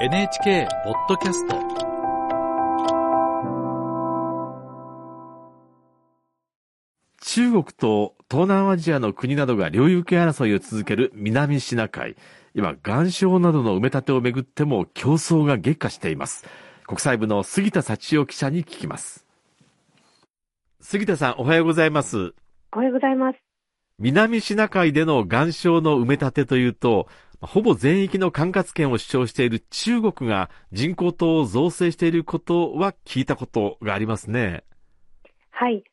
NHK ポッドキャスト中国と東南アジアの国などが領有権争いを続ける南シナ海。今、岩礁などの埋め立てをめぐっても競争が激化しています。国際部の杉田幸代記者に聞きます。杉田さん、おはようございます。おはようございます。南シナ海での岩礁の埋め立てというと、ほぼ全域の管轄権を主張している中国が人工島を造成していることは聞いたことがありますね。はい。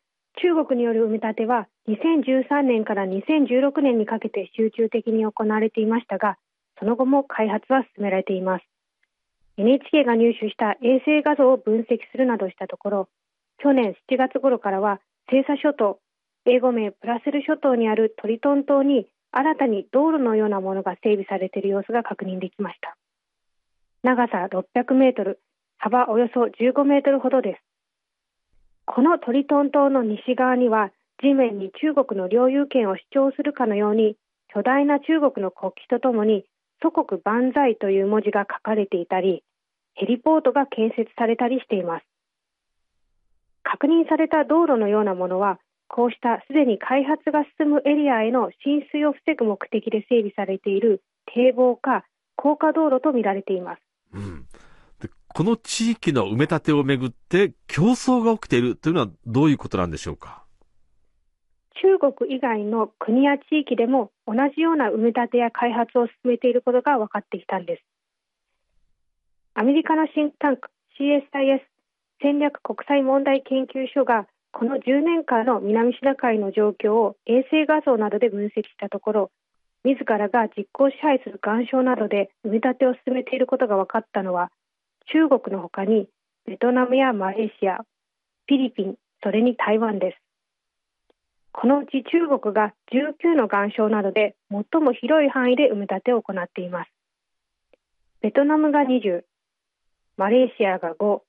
中国による埋め立ては2013年から2016年にかけて集中的に行われていましたが、その後も開発は進められています。NHK が入手した衛星画像を分析するなどしたところ、去年7月頃からは、西沙諸島、英語名プラセル諸島にあるトリトン島に新たに道路のようなものが整備されている様子が確認できました。長さ600メートル、幅およそ15メートルほどです。このトリトン島の西側には地面に中国の領有権を主張するかのように巨大な中国の国旗とともに祖国万歳という文字が書かれていたりヘリポートが建設されたりしています確認された道路のようなものはこうしたすでに開発が進むエリアへの浸水を防ぐ目的で整備されている堤防か高架道路とみられています、うん、でこの地域の埋め立てをめぐって競争が起きているというのはどういうことなんでしょうか？中国以外の国や地域でも同じような埋め立てや開発を進めていることが分かってきたんです。アメリカのシンクタンク CSIS 戦略国際問題研究所がこの10年間の南シナ海の状況を衛星画像などで分析したところ自らが実効支配する岩礁などで埋め立てを進めていることが分かったのは中国のほかにベトナムやマレーシアフィリピンそれに台湾です。このうち中国が19の岩礁などで最も広い範囲で埋め立てを行っています。ベトナムが20マレーシアが5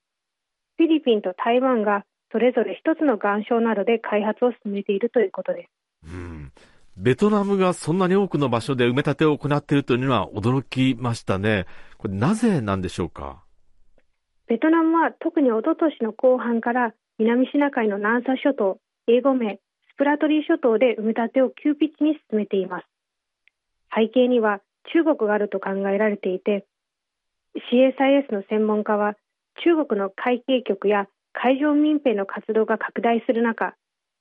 フィリピンと台湾がそれぞれ一つの岩礁などで開発を進めているということです。うん。ベトナムがそんなに多くの場所で埋め立てを行っているというのは驚きましたね。これなぜなんでしょうか？ベトナムは特におととしの後半から南シナ海の南沙諸島、英語名、スプラトリー諸島で埋め立てを急ピッチに進めています。背景には中国があると考えられていて、CSIS の専門家は中国の海警局や海上民兵の活動が拡大する中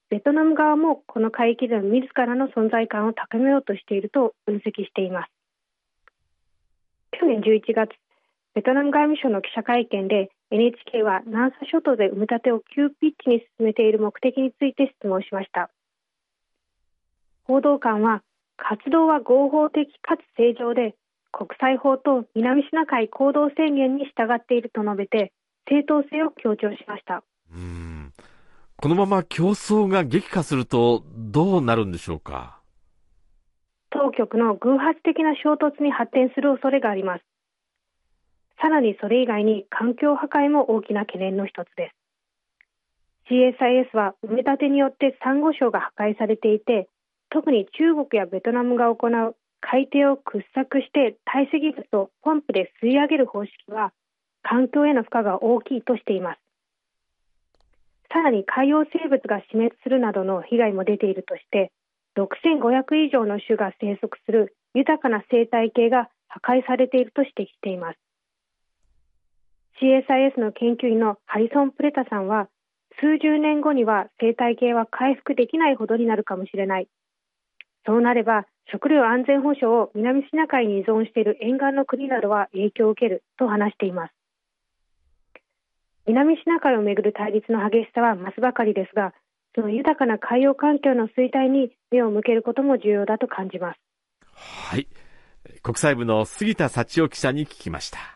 ベトナム側もこの海域での自らの存在感を高めようとしていると分析しています。去年11月ベトナム外務省の記者会見で NHK は南沙諸島で埋め立てを急ピッチに進めている目的について質問しました。報道官は活動は合法的かつ正常で国際法と南シナ海行動宣言に従っていると述べて正当性を強調しました。うん。このまま競争が激化するとどうなるんでしょうか？当局の偶発的な衝突に発展する恐れがあります。さらにそれ以外に環境破壊も大きな懸念の一つです。CSIS は埋め立てによってサンゴ礁が破壊されていて特に中国やベトナムが行う海底を掘削して堆積物をポンプで吸い上げる方式は環境への負荷が大きいとしています。さらに海洋生物が死滅するなどの被害も出ているとして6500以上の種が生息する豊かな生態系が破壊されていると指摘しています。CSIS の研究員のハリソン・プレタさんは数十年後には生態系は回復できないほどになるかもしれない。そうなれば食料安全保障を南シナ海に依存している沿岸の国などは影響を受けると話しています。南シナ海をめぐる対立の激しさは増すばかりですがその豊かな海洋環境の衰退に目を向けることも重要だと感じます。はい。国際部の杉田幸男記者に聞きました。